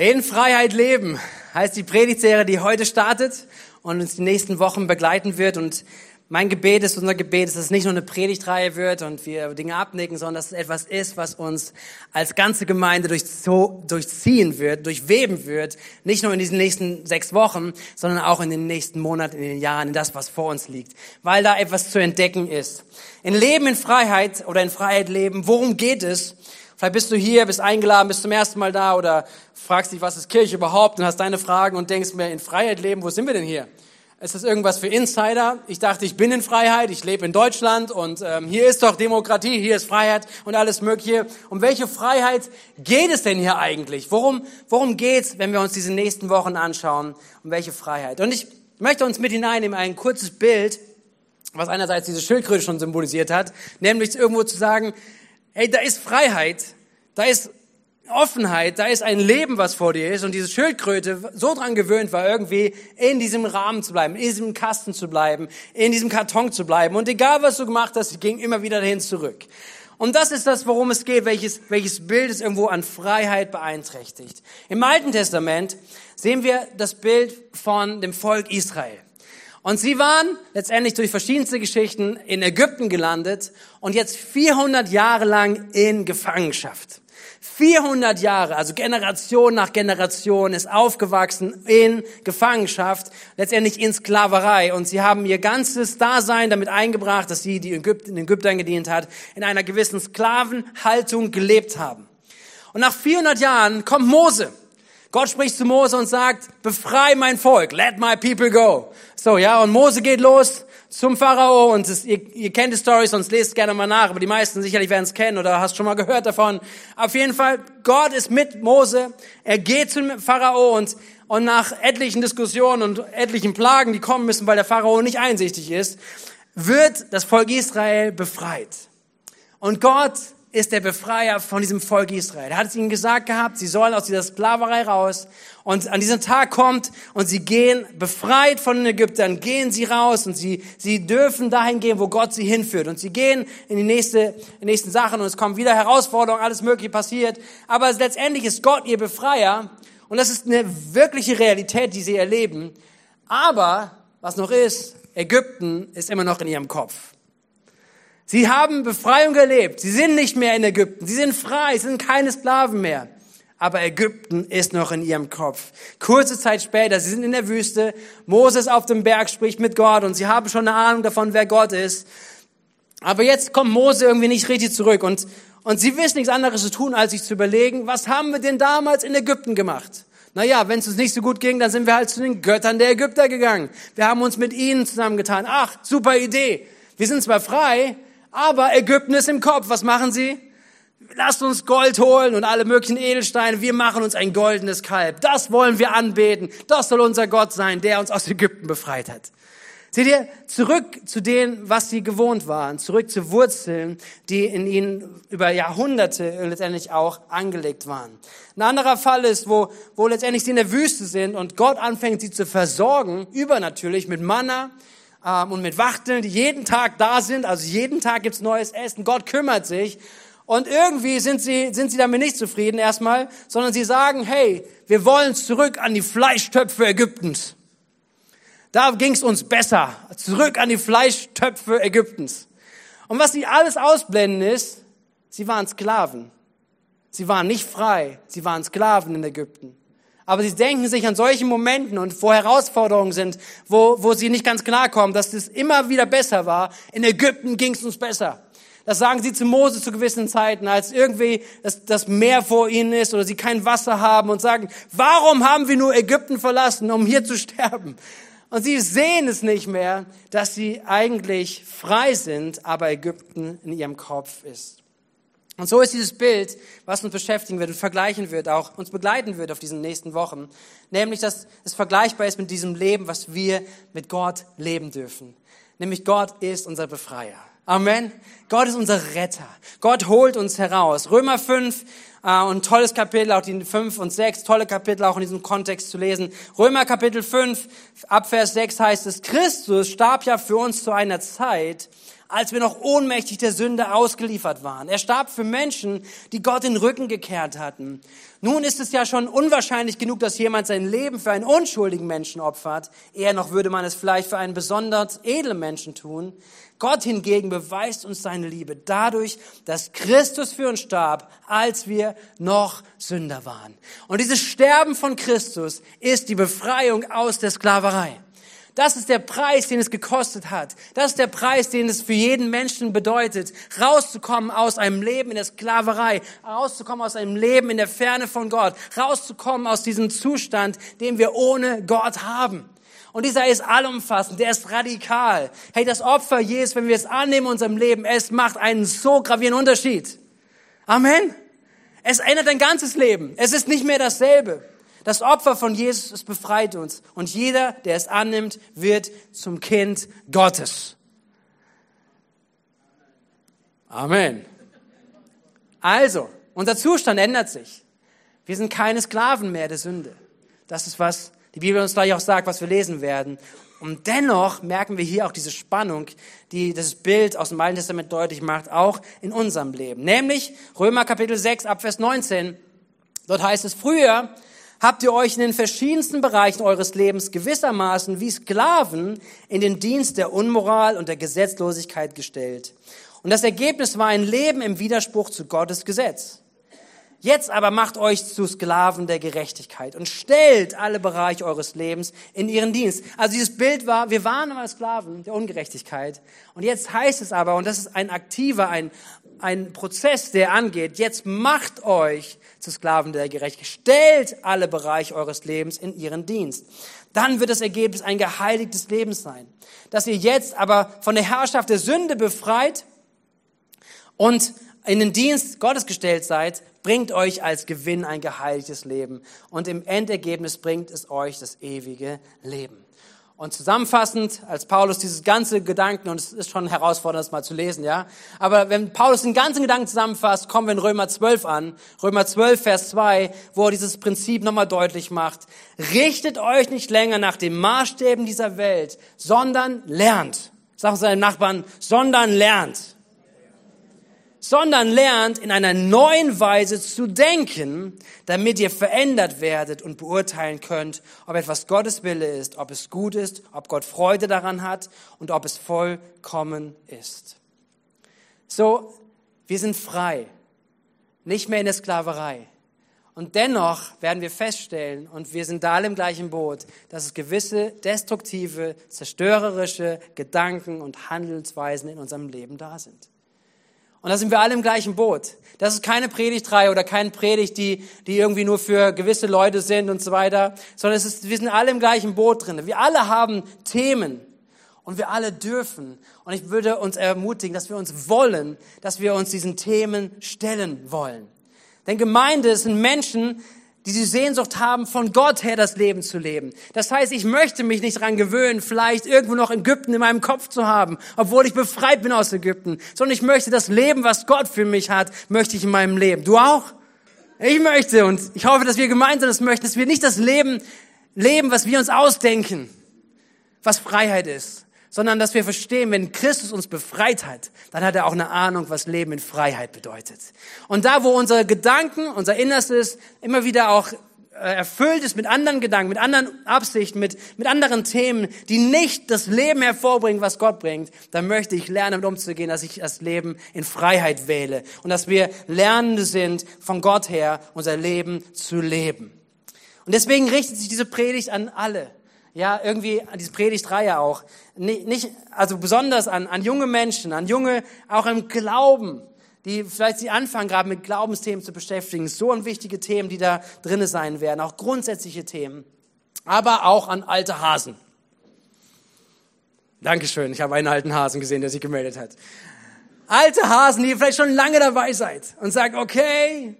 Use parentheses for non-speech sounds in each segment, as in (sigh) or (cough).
In Freiheit leben heißt die Predigtserie, die heute startet und uns die nächsten Wochen begleiten wird. Und mein Gebet ist, unser Gebet ist, dass es nicht nur eine Predigtreihe wird und wir Dinge abnicken, sondern dass es etwas ist, was uns als ganze Gemeinde durchziehen wird, durchweben wird. Nicht nur in diesen nächsten sechs Wochen, sondern auch in den nächsten Monaten, in den Jahren, in das, was vor uns liegt. Weil da etwas zu entdecken ist. In Leben in Freiheit oder in Freiheit leben, worum geht es? Vielleicht bist du hier, bist eingeladen, bist zum ersten Mal da oder fragst dich, was ist Kirche überhaupt und hast deine Fragen und denkst mir, in Freiheit leben, wo sind wir denn hier? Ist das irgendwas für Insider? Ich dachte, ich bin in Freiheit, ich lebe in Deutschland und ähm, hier ist doch Demokratie, hier ist Freiheit und alles Mögliche. Um welche Freiheit geht es denn hier eigentlich? Worum, worum geht's, wenn wir uns diese nächsten Wochen anschauen? Um welche Freiheit? Und ich möchte uns mit hineinnehmen, ein kurzes Bild, was einerseits diese Schildkröte schon symbolisiert hat, nämlich irgendwo zu sagen, hey, da ist Freiheit, da ist Offenheit, da ist ein Leben, was vor dir ist und diese Schildkröte so dran gewöhnt war, irgendwie in diesem Rahmen zu bleiben, in diesem Kasten zu bleiben, in diesem Karton zu bleiben und egal was du gemacht hast, sie ging immer wieder dahin zurück. Und das ist das, worum es geht, welches, welches Bild es irgendwo an Freiheit beeinträchtigt. Im Alten Testament sehen wir das Bild von dem Volk Israel. Und sie waren letztendlich durch verschiedenste Geschichten in Ägypten gelandet und jetzt 400 Jahre lang in Gefangenschaft. 400 Jahre, also Generation nach Generation, ist aufgewachsen in Gefangenschaft, letztendlich in Sklaverei. Und sie haben ihr ganzes Dasein damit eingebracht, dass sie, die den Ägyptern gedient hat, in einer gewissen Sklavenhaltung gelebt haben. Und nach 400 Jahren kommt Mose. Gott spricht zu Mose und sagt, befrei mein Volk, let my people go. So, ja, und Mose geht los zum Pharao und es, ihr, ihr kennt die Story, sonst lest gerne mal nach, aber die meisten sicherlich werden es kennen oder hast schon mal gehört davon. Auf jeden Fall, Gott ist mit Mose, er geht zum Pharao und, und nach etlichen Diskussionen und etlichen Plagen, die kommen müssen, weil der Pharao nicht einsichtig ist, wird das Volk Israel befreit. Und Gott ist der Befreier von diesem Volk Israel. Er hat es ihnen gesagt gehabt, sie sollen aus dieser Sklaverei raus. Und an diesem Tag kommt und sie gehen befreit von den Ägyptern, gehen sie raus und sie, sie dürfen dahin gehen, wo Gott sie hinführt. Und sie gehen in die nächste, in die nächsten Sachen und es kommen wieder Herausforderungen, alles Mögliche passiert. Aber letztendlich ist Gott ihr Befreier und das ist eine wirkliche Realität, die sie erleben. Aber was noch ist, Ägypten ist immer noch in ihrem Kopf. Sie haben Befreiung erlebt. Sie sind nicht mehr in Ägypten. Sie sind frei. Sie sind keine Sklaven mehr. Aber Ägypten ist noch in ihrem Kopf. Kurze Zeit später, sie sind in der Wüste. Moses auf dem Berg spricht mit Gott und sie haben schon eine Ahnung davon, wer Gott ist. Aber jetzt kommt Mose irgendwie nicht richtig zurück und, und sie wissen nichts anderes zu tun, als sich zu überlegen, was haben wir denn damals in Ägypten gemacht? Naja, wenn es uns nicht so gut ging, dann sind wir halt zu den Göttern der Ägypter gegangen. Wir haben uns mit ihnen zusammengetan. Ach, super Idee. Wir sind zwar frei, aber Ägypten ist im Kopf. Was machen sie? Lasst uns Gold holen und alle möglichen Edelsteine. Wir machen uns ein goldenes Kalb. Das wollen wir anbeten. Das soll unser Gott sein, der uns aus Ägypten befreit hat. Seht ihr, zurück zu dem, was sie gewohnt waren, zurück zu Wurzeln, die in ihnen über Jahrhunderte letztendlich auch angelegt waren. Ein anderer Fall ist, wo, wo letztendlich sie in der Wüste sind und Gott anfängt, sie zu versorgen, übernatürlich mit Manna, ähm, und mit Wachteln, die jeden Tag da sind. Also jeden Tag gibt's neues Essen. Gott kümmert sich. Und irgendwie sind sie, sind sie damit nicht zufrieden erstmal, sondern sie sagen, hey, wir wollen zurück an die Fleischtöpfe Ägyptens. Da ging's uns besser. Zurück an die Fleischtöpfe Ägyptens. Und was sie alles ausblenden ist, sie waren Sklaven. Sie waren nicht frei. Sie waren Sklaven in Ägypten. Aber sie denken sich an solchen Momenten und wo Herausforderungen sind, wo, wo sie nicht ganz klar kommen, dass es immer wieder besser war. In Ägypten ging es uns besser. Das sagen sie zu Mose zu gewissen Zeiten, als irgendwie das, das Meer vor ihnen ist oder sie kein Wasser haben und sagen, warum haben wir nur Ägypten verlassen, um hier zu sterben? Und sie sehen es nicht mehr, dass sie eigentlich frei sind, aber Ägypten in ihrem Kopf ist. Und so ist dieses Bild, was uns beschäftigen wird und vergleichen wird, auch uns begleiten wird auf diesen nächsten Wochen. Nämlich, dass es vergleichbar ist mit diesem Leben, was wir mit Gott leben dürfen. Nämlich Gott ist unser Befreier. Amen. Gott ist unser Retter. Gott holt uns heraus. Römer 5, äh, und tolles Kapitel, auch die 5 und 6, tolle Kapitel auch in diesem Kontext zu lesen. Römer Kapitel 5, ab Vers 6 heißt es, Christus starb ja für uns zu einer Zeit, als wir noch ohnmächtig der Sünde ausgeliefert waren. Er starb für Menschen, die Gott den Rücken gekehrt hatten. Nun ist es ja schon unwahrscheinlich genug, dass jemand sein Leben für einen unschuldigen Menschen opfert. Eher noch würde man es vielleicht für einen besonders edlen Menschen tun. Gott hingegen beweist uns seine Liebe dadurch, dass Christus für uns starb, als wir noch Sünder waren. Und dieses Sterben von Christus ist die Befreiung aus der Sklaverei. Das ist der Preis, den es gekostet hat. Das ist der Preis, den es für jeden Menschen bedeutet, rauszukommen aus einem Leben in der Sklaverei, rauszukommen aus einem Leben in der Ferne von Gott, rauszukommen aus diesem Zustand, den wir ohne Gott haben. Und dieser ist allumfassend, der ist radikal. Hey, das Opfer Jesus, wenn wir es annehmen in unserem Leben, es macht einen so gravierenden Unterschied. Amen. Es ändert dein ganzes Leben. Es ist nicht mehr dasselbe. Das Opfer von Jesus, es befreit uns. Und jeder, der es annimmt, wird zum Kind Gottes. Amen. Also, unser Zustand ändert sich. Wir sind keine Sklaven mehr der Sünde. Das ist, was die Bibel uns gleich auch sagt, was wir lesen werden. Und dennoch merken wir hier auch diese Spannung, die das Bild aus dem Alten Testament deutlich macht, auch in unserem Leben. Nämlich Römer Kapitel 6 ab Vers 19. Dort heißt es, früher habt ihr euch in den verschiedensten Bereichen eures Lebens gewissermaßen wie Sklaven in den Dienst der Unmoral und der Gesetzlosigkeit gestellt. Und das Ergebnis war ein Leben im Widerspruch zu Gottes Gesetz. Jetzt aber macht euch zu Sklaven der Gerechtigkeit und stellt alle Bereiche eures Lebens in ihren Dienst. Also dieses Bild war, wir waren einmal Sklaven der Ungerechtigkeit. Und jetzt heißt es aber, und das ist ein aktiver, ein, ein Prozess, der angeht, jetzt macht euch zu Sklaven der Gerechtigkeit. Stellt alle Bereiche eures Lebens in ihren Dienst. Dann wird das Ergebnis ein geheiligtes Leben sein. Dass ihr jetzt aber von der Herrschaft der Sünde befreit und in den Dienst Gottes gestellt seid, bringt euch als Gewinn ein geheiligtes Leben. Und im Endergebnis bringt es euch das ewige Leben. Und zusammenfassend, als Paulus dieses ganze Gedanken, und es ist schon herausfordernd, das mal zu lesen, ja. Aber wenn Paulus den ganzen Gedanken zusammenfasst, kommen wir in Römer 12 an. Römer 12, Vers 2, wo er dieses Prinzip nochmal deutlich macht. Richtet euch nicht länger nach den Maßstäben dieser Welt, sondern lernt. Sagen seinen Nachbarn, sondern lernt sondern lernt in einer neuen Weise zu denken, damit ihr verändert werdet und beurteilen könnt, ob etwas Gottes Wille ist, ob es gut ist, ob Gott Freude daran hat und ob es vollkommen ist. So, wir sind frei, nicht mehr in der Sklaverei. Und dennoch werden wir feststellen, und wir sind da alle im gleichen Boot, dass es gewisse destruktive, zerstörerische Gedanken und Handelsweisen in unserem Leben da sind. Und da sind wir alle im gleichen Boot. Das ist keine Predigtreihe oder keine Predigt, die, die irgendwie nur für gewisse Leute sind und so weiter, sondern es ist, wir sind alle im gleichen Boot drin. Wir alle haben Themen und wir alle dürfen. Und ich würde uns ermutigen, dass wir uns wollen, dass wir uns diesen Themen stellen wollen. Denn Gemeinde sind Menschen, die die Sehnsucht haben, von Gott her das Leben zu leben. Das heißt, ich möchte mich nicht dran gewöhnen, vielleicht irgendwo noch Ägypten in meinem Kopf zu haben, obwohl ich befreit bin aus Ägypten, sondern ich möchte das Leben, was Gott für mich hat, möchte ich in meinem Leben. Du auch? Ich möchte und ich hoffe, dass wir gemeinsam das möchten, dass wir nicht das Leben leben, was wir uns ausdenken, was Freiheit ist, sondern dass wir verstehen, wenn Christus uns befreit hat, dann hat er auch eine Ahnung, was Leben in Freiheit bedeutet. Und da, wo unsere Gedanken, unser Innerstes immer wieder auch äh, erfüllt ist mit anderen Gedanken, mit anderen Absichten, mit, mit anderen Themen, die nicht das Leben hervorbringen, was Gott bringt, dann möchte ich lernen, damit umzugehen, dass ich das Leben in Freiheit wähle und dass wir Lernende sind, von Gott her unser Leben zu leben. Und deswegen richtet sich diese Predigt an alle ja, irgendwie an diese Predigtreihe auch, nicht, also besonders an, an junge Menschen, an junge, auch im Glauben, die vielleicht sie anfangen gerade mit Glaubensthemen zu beschäftigen, so ein wichtige Themen, die da drinne sein werden, auch grundsätzliche Themen, aber auch an alte Hasen. Dankeschön, ich habe einen alten Hasen gesehen, der sich gemeldet hat. Alte Hasen, die vielleicht schon lange dabei seid und sagt, okay,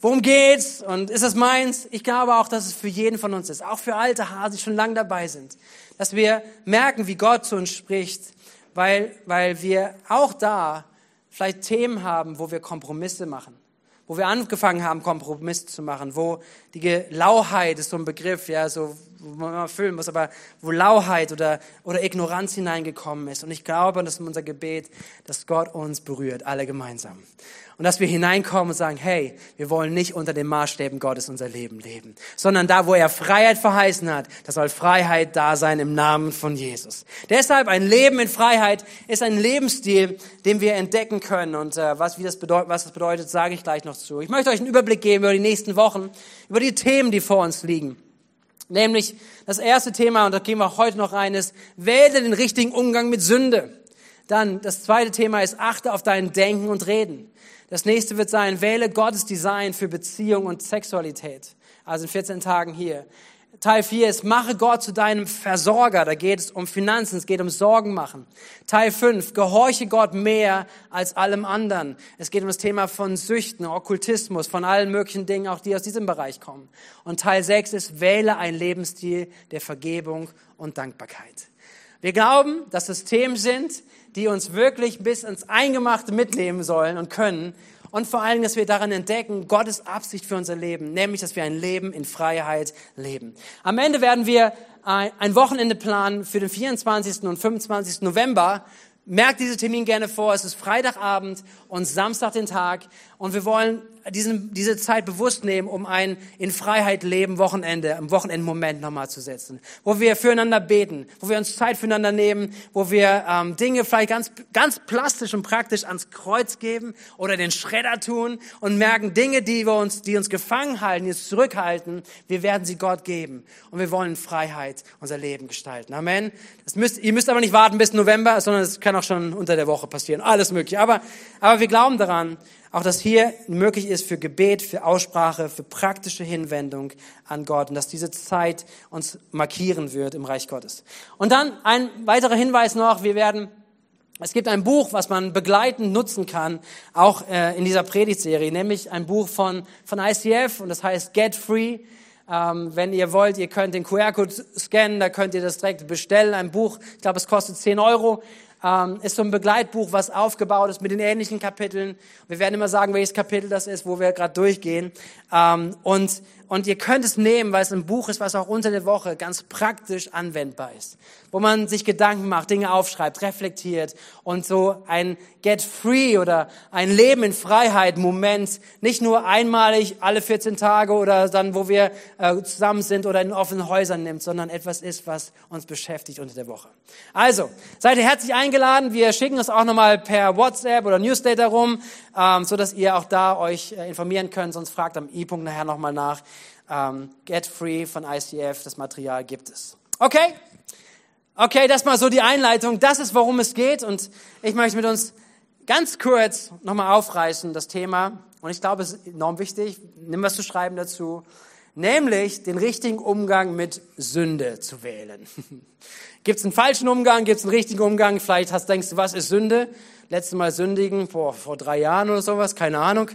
Worum geht's? Und ist es meins? Ich glaube auch, dass es für jeden von uns ist. Auch für alte Hasen, die schon lange dabei sind. Dass wir merken, wie Gott zu uns spricht. Weil, weil wir auch da vielleicht Themen haben, wo wir Kompromisse machen. Wo wir angefangen haben, Kompromisse zu machen. Wo die Lauheit ist so ein Begriff, ja, so, wo man mal füllen muss, aber wo Lauheit oder, oder Ignoranz hineingekommen ist. Und ich glaube, das ist unser Gebet, dass Gott uns berührt, alle gemeinsam. Und dass wir hineinkommen und sagen, hey, wir wollen nicht unter den Maßstäben Gottes unser Leben leben, sondern da, wo er Freiheit verheißen hat, da soll Freiheit da sein im Namen von Jesus. Deshalb ein Leben in Freiheit ist ein Lebensstil, den wir entdecken können. Und äh, was, wie das bedeutet, was das bedeutet, sage ich gleich noch zu. Ich möchte euch einen Überblick geben über die nächsten Wochen, über die Themen, die vor uns liegen. Nämlich das erste Thema, und da gehen wir heute noch rein, ist, wähle den richtigen Umgang mit Sünde. Dann das zweite Thema ist, achte auf dein Denken und Reden. Das nächste wird sein, wähle Gottes Design für Beziehung und Sexualität. Also in 14 Tagen hier. Teil 4 ist, mache Gott zu deinem Versorger. Da geht es um Finanzen, es geht um Sorgen machen. Teil 5, gehorche Gott mehr als allem anderen. Es geht um das Thema von Süchten, Okkultismus, von allen möglichen Dingen, auch die aus diesem Bereich kommen. Und Teil 6 ist, wähle ein Lebensstil der Vergebung und Dankbarkeit. Wir glauben, dass es Themen sind, die uns wirklich bis ins Eingemachte mitnehmen sollen und können. Und vor allem, dass wir daran entdecken, Gottes Absicht für unser Leben, nämlich, dass wir ein Leben in Freiheit leben. Am Ende werden wir ein Wochenende planen für den 24. und 25. November, Merkt diese Termin gerne vor. Es ist Freitagabend und Samstag den Tag. Und wir wollen diesen, diese Zeit bewusst nehmen, um ein in Freiheit leben Wochenende, im Wochenendmoment nochmal zu setzen. Wo wir füreinander beten, wo wir uns Zeit füreinander nehmen, wo wir ähm, Dinge vielleicht ganz, ganz plastisch und praktisch ans Kreuz geben oder den Schredder tun und merken, Dinge, die wir uns, die uns gefangen halten, die uns zurückhalten, wir werden sie Gott geben. Und wir wollen in Freiheit unser Leben gestalten. Amen. Das müsst, ihr müsst aber nicht warten bis November, sondern es kann auch schon unter der Woche passieren, alles mögliche. Aber, aber wir glauben daran, auch dass hier möglich ist für Gebet, für Aussprache, für praktische Hinwendung an Gott und dass diese Zeit uns markieren wird im Reich Gottes. Und dann ein weiterer Hinweis noch, wir werden es gibt ein Buch, was man begleitend nutzen kann, auch äh, in dieser Predigtserie, nämlich ein Buch von, von ICF und das heißt Get Free. Ähm, wenn ihr wollt, ihr könnt den QR-Code scannen, da könnt ihr das direkt bestellen. Ein Buch, ich glaube, es kostet 10 Euro ähm, ist so ein Begleitbuch, was aufgebaut ist mit den ähnlichen Kapiteln. Wir werden immer sagen, welches Kapitel das ist, wo wir gerade durchgehen. Ähm, und und ihr könnt es nehmen, weil es ein Buch ist, was auch unter der Woche ganz praktisch anwendbar ist. Wo man sich Gedanken macht, Dinge aufschreibt, reflektiert und so ein Get Free oder ein Leben in Freiheit Moment, nicht nur einmalig alle 14 Tage oder dann, wo wir äh, zusammen sind oder in offenen Häusern nimmt, sondern etwas ist, was uns beschäftigt unter der Woche. Also, seid ihr herzlich eingeladen. Wir schicken es auch nochmal per WhatsApp oder Newsletter rum, ähm, so dass ihr auch da euch äh, informieren könnt. Sonst fragt am E-Punkt nachher nochmal nach. Ähm, Get Free von ICF, das Material gibt es. Okay? Okay, das mal so die Einleitung. Das ist, worum es geht. Und ich möchte mit uns ganz kurz nochmal aufreißen, das Thema. Und ich glaube, es ist enorm wichtig. Nimm was zu schreiben dazu. Nämlich den richtigen Umgang mit Sünde zu wählen. (laughs) Gibt es einen falschen Umgang? Gibt es einen richtigen Umgang? Vielleicht hast, denkst du, was ist Sünde? Letztes Mal sündigen, vor, vor drei Jahren oder sowas, keine Ahnung.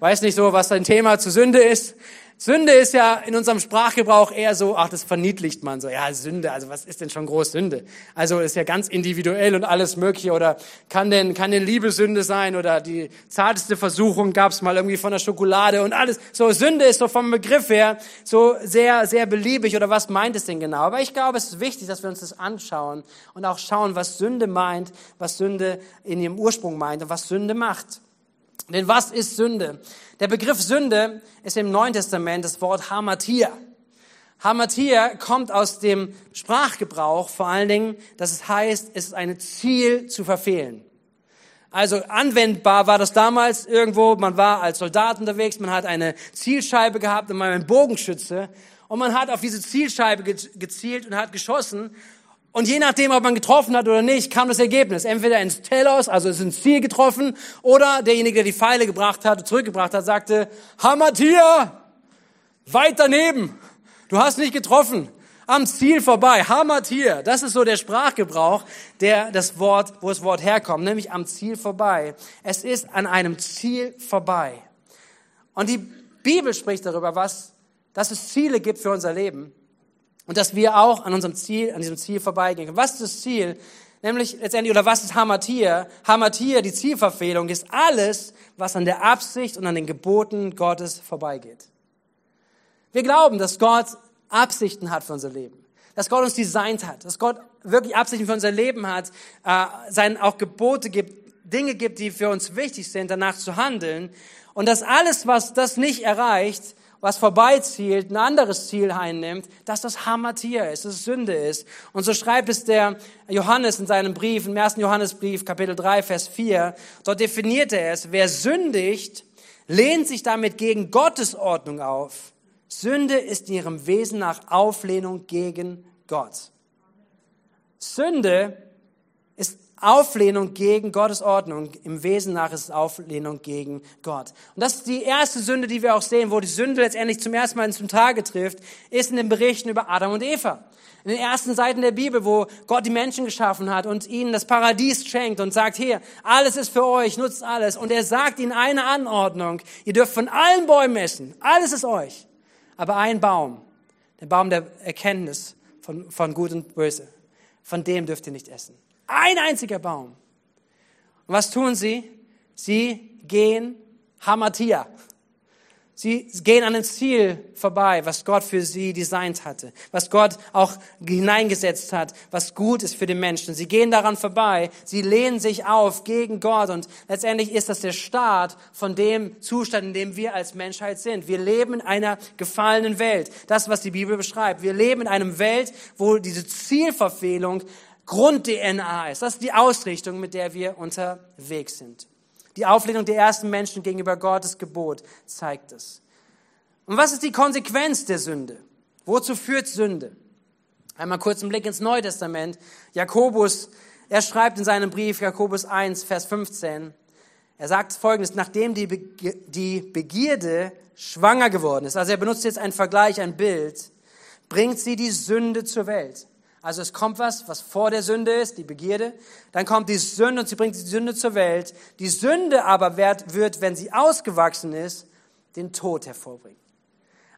Weiß nicht so, was dein Thema zu Sünde ist. Sünde ist ja in unserem Sprachgebrauch eher so, ach, das verniedlicht man so. Ja, Sünde, also was ist denn schon groß Sünde? Also ist ja ganz individuell und alles mögliche. Oder kann denn, kann denn Liebe Sünde sein? Oder die zarteste Versuchung gab's mal irgendwie von der Schokolade und alles. So, Sünde ist so vom Begriff her so sehr, sehr beliebig. Oder was meint es denn genau? Aber ich glaube, es ist wichtig, dass wir uns das anschauen und auch schauen, was Sünde meint, was Sünde in ihrem Ursprung meint und was Sünde macht. Denn was ist Sünde? Der Begriff Sünde ist im Neuen Testament das Wort Hamatia. Hamatia kommt aus dem Sprachgebrauch vor allen Dingen, dass es heißt, es ist ein Ziel zu verfehlen. Also anwendbar war das damals irgendwo, man war als Soldat unterwegs, man hat eine Zielscheibe gehabt und man einen Bogenschütze und man hat auf diese Zielscheibe gezielt und hat geschossen und je nachdem, ob man getroffen hat oder nicht, kam das Ergebnis. Entweder ins Telos, also ist ins Ziel getroffen, oder derjenige, der die Pfeile gebracht hat, zurückgebracht hat, sagte, Hamatia, weit daneben. Du hast nicht getroffen. Am Ziel vorbei. Hamatia. Das ist so der Sprachgebrauch, der das Wort, wo das Wort herkommt, nämlich am Ziel vorbei. Es ist an einem Ziel vorbei. Und die Bibel spricht darüber, was, dass es Ziele gibt für unser Leben und dass wir auch an unserem Ziel, an diesem Ziel vorbeigehen. Was ist das Ziel? Nämlich letztendlich, oder was ist Hamatir? Hamatir, die Zielverfehlung, ist alles, was an der Absicht und an den Geboten Gottes vorbeigeht. Wir glauben, dass Gott Absichten hat für unser Leben. Dass Gott uns designt hat. Dass Gott wirklich Absichten für unser Leben hat. Äh, seinen auch Gebote gibt, Dinge gibt, die für uns wichtig sind, danach zu handeln. Und dass alles, was das nicht erreicht, was vorbeizielt, ein anderes Ziel einnimmt, dass das Hamatia ist, dass es Sünde ist. Und so schreibt es der Johannes in seinem Brief, im ersten Johannesbrief, Kapitel 3, Vers 4. Dort definiert er es, wer sündigt, lehnt sich damit gegen Gottes Ordnung auf. Sünde ist in ihrem Wesen nach Auflehnung gegen Gott. Sünde Auflehnung gegen Gottes Ordnung. Im Wesen nach ist es Auflehnung gegen Gott. Und das ist die erste Sünde, die wir auch sehen, wo die Sünde letztendlich zum ersten Mal zum Tage trifft, ist in den Berichten über Adam und Eva. In den ersten Seiten der Bibel, wo Gott die Menschen geschaffen hat und ihnen das Paradies schenkt und sagt, hier, alles ist für euch, nutzt alles. Und er sagt ihnen eine Anordnung, ihr dürft von allen Bäumen essen, alles ist euch. Aber ein Baum, der Baum der Erkenntnis von, von Gut und Böse, von dem dürft ihr nicht essen. Ein einziger Baum. Und was tun sie? Sie gehen Hamatia. Sie gehen an dem Ziel vorbei, was Gott für sie designt hatte, was Gott auch hineingesetzt hat, was gut ist für den Menschen. Sie gehen daran vorbei, sie lehnen sich auf gegen Gott und letztendlich ist das der Start von dem Zustand, in dem wir als Menschheit sind. Wir leben in einer gefallenen Welt. Das, was die Bibel beschreibt. Wir leben in einer Welt, wo diese Zielverfehlung Grund-DNA ist. Das ist die Ausrichtung, mit der wir unterwegs sind. Die Auflehnung der ersten Menschen gegenüber Gottes Gebot zeigt es. Und was ist die Konsequenz der Sünde? Wozu führt Sünde? Einmal kurz einen Blick ins Neue Testament. Jakobus, er schreibt in seinem Brief, Jakobus 1, Vers 15, er sagt folgendes, nachdem die, die Begierde schwanger geworden ist, also er benutzt jetzt einen Vergleich, ein Bild, bringt sie die Sünde zur Welt. Also es kommt was, was vor der Sünde ist, die Begierde. Dann kommt die Sünde und sie bringt die Sünde zur Welt. Die Sünde aber wird, wenn sie ausgewachsen ist, den Tod hervorbringen.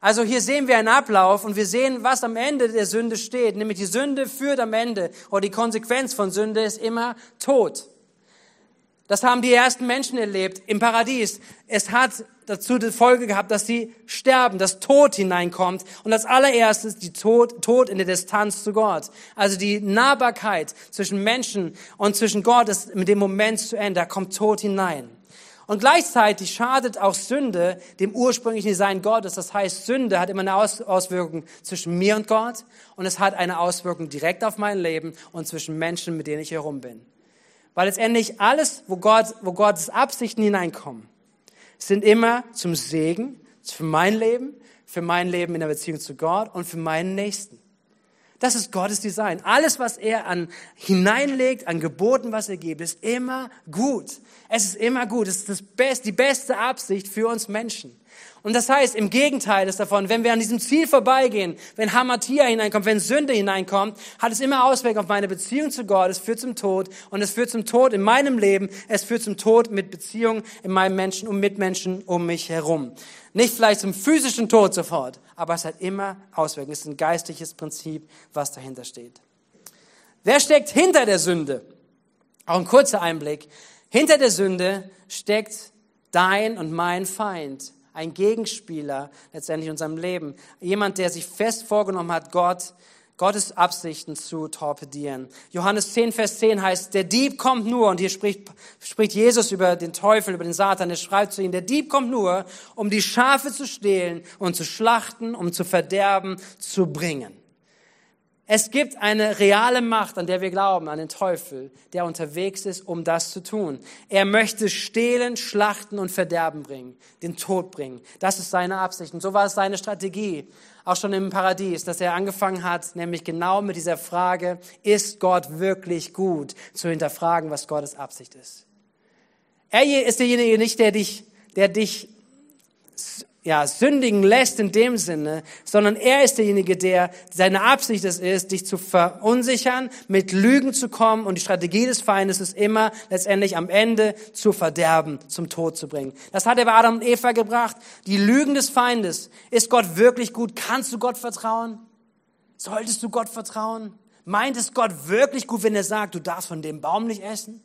Also hier sehen wir einen Ablauf und wir sehen, was am Ende der Sünde steht. Nämlich die Sünde führt am Ende, oder die Konsequenz von Sünde ist immer Tod. Das haben die ersten Menschen erlebt im Paradies. Es hat dazu die Folge gehabt, dass sie sterben, dass Tod hineinkommt. Und als allererstes die Tod, Tod in der Distanz zu Gott. Also die Nahbarkeit zwischen Menschen und zwischen Gott ist mit dem Moment zu Ende. Da kommt Tod hinein. Und gleichzeitig schadet auch Sünde dem ursprünglichen Design Gottes. Das heißt, Sünde hat immer eine Auswirkung zwischen mir und Gott und es hat eine Auswirkung direkt auf mein Leben und zwischen Menschen, mit denen ich herum bin. Weil letztendlich alles, wo, Gott, wo Gottes Absichten hineinkommen, sind immer zum Segen für mein Leben, für mein Leben in der Beziehung zu Gott und für meinen Nächsten. Das ist Gottes Design. Alles, was er an hineinlegt, an Geboten, was er gibt, ist immer gut. Es ist immer gut. Es ist das Best, die beste Absicht für uns Menschen. Und das heißt, im Gegenteil ist davon, wenn wir an diesem Ziel vorbeigehen, wenn Hamatia hineinkommt, wenn Sünde hineinkommt, hat es immer Auswirkungen auf meine Beziehung zu Gott. Es führt zum Tod und es führt zum Tod in meinem Leben. Es führt zum Tod mit Beziehungen in meinem Menschen und Mitmenschen um mich herum. Nicht vielleicht zum physischen Tod sofort, aber es hat immer Auswirkungen. Es ist ein geistliches Prinzip, was dahinter steht. Wer steckt hinter der Sünde? Auch ein kurzer Einblick. Hinter der Sünde steckt dein und mein Feind, ein Gegenspieler letztendlich in unserem Leben. Jemand, der sich fest vorgenommen hat, Gott, Gottes Absichten zu torpedieren. Johannes 10, Vers 10 heißt, der Dieb kommt nur, und hier spricht, spricht Jesus über den Teufel, über den Satan, er schreibt zu ihm, der Dieb kommt nur, um die Schafe zu stehlen und zu schlachten, um zu verderben, zu bringen. Es gibt eine reale Macht, an der wir glauben, an den Teufel, der unterwegs ist, um das zu tun. Er möchte stehlen, schlachten und Verderben bringen, den Tod bringen. Das ist seine Absicht. Und so war es seine Strategie, auch schon im Paradies, dass er angefangen hat, nämlich genau mit dieser Frage, ist Gott wirklich gut, zu hinterfragen, was Gottes Absicht ist. Er ist derjenige nicht, der dich, der dich ja, sündigen lässt in dem Sinne, sondern er ist derjenige, der seine Absicht es ist, dich zu verunsichern, mit Lügen zu kommen und die Strategie des Feindes ist immer letztendlich am Ende zu verderben, zum Tod zu bringen. Das hat er bei Adam und Eva gebracht. Die Lügen des Feindes. Ist Gott wirklich gut? Kannst du Gott vertrauen? Solltest du Gott vertrauen? Meint es Gott wirklich gut, wenn er sagt, du darfst von dem Baum nicht essen?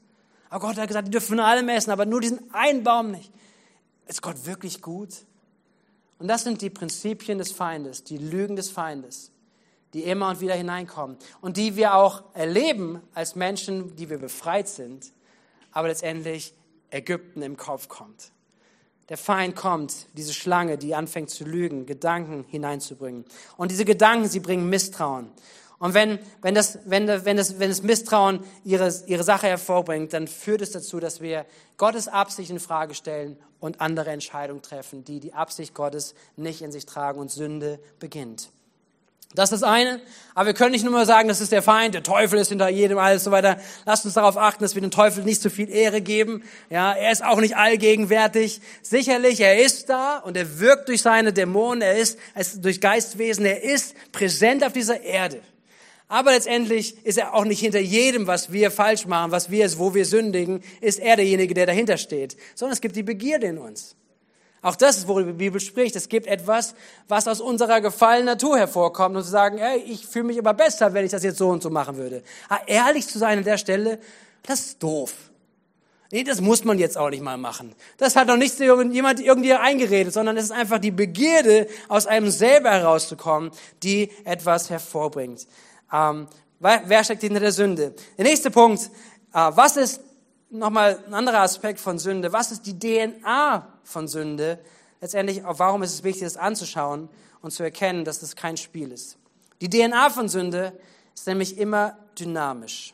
Aber Gott hat gesagt, die dürfen von allem essen, aber nur diesen einen Baum nicht. Ist Gott wirklich gut? Und das sind die Prinzipien des Feindes, die Lügen des Feindes, die immer und wieder hineinkommen und die wir auch erleben als Menschen, die wir befreit sind, aber letztendlich Ägypten im Kopf kommt. Der Feind kommt, diese Schlange, die anfängt zu lügen, Gedanken hineinzubringen. Und diese Gedanken, sie bringen Misstrauen. Und wenn, wenn, das, wenn, wenn, das, wenn das Misstrauen ihre, ihre Sache hervorbringt, dann führt es dazu, dass wir Gottes Absicht in Frage stellen und andere Entscheidungen treffen, die die Absicht Gottes nicht in sich tragen und Sünde beginnt. Das ist das eine. Aber wir können nicht nur mal sagen, das ist der Feind, der Teufel ist hinter jedem, alles so weiter. Lasst uns darauf achten, dass wir dem Teufel nicht zu viel Ehre geben. Ja, er ist auch nicht allgegenwärtig. Sicherlich, er ist da und er wirkt durch seine Dämonen, er ist, er ist durch Geistwesen, er ist präsent auf dieser Erde. Aber letztendlich ist er auch nicht hinter jedem, was wir falsch machen, was wir, wo wir sündigen, ist er derjenige, der dahinter steht. Sondern es gibt die Begierde in uns. Auch das ist, worüber die Bibel spricht. Es gibt etwas, was aus unserer gefallenen Natur hervorkommt und zu sagen, ey, ich fühle mich immer besser, wenn ich das jetzt so und so machen würde. Aber ehrlich zu sein an der Stelle, das ist doof. Nee, das muss man jetzt auch nicht mal machen. Das hat doch nicht jemand irgendwie eingeredet, sondern es ist einfach die Begierde, aus einem selber herauszukommen, die etwas hervorbringt. Ähm, wer steckt hinter der Sünde? Der nächste Punkt, äh, was ist nochmal ein anderer Aspekt von Sünde. Was ist die DNA von Sünde? Letztendlich, warum ist es wichtig, das anzuschauen und zu erkennen, dass das kein Spiel ist? Die DNA von Sünde ist nämlich immer dynamisch.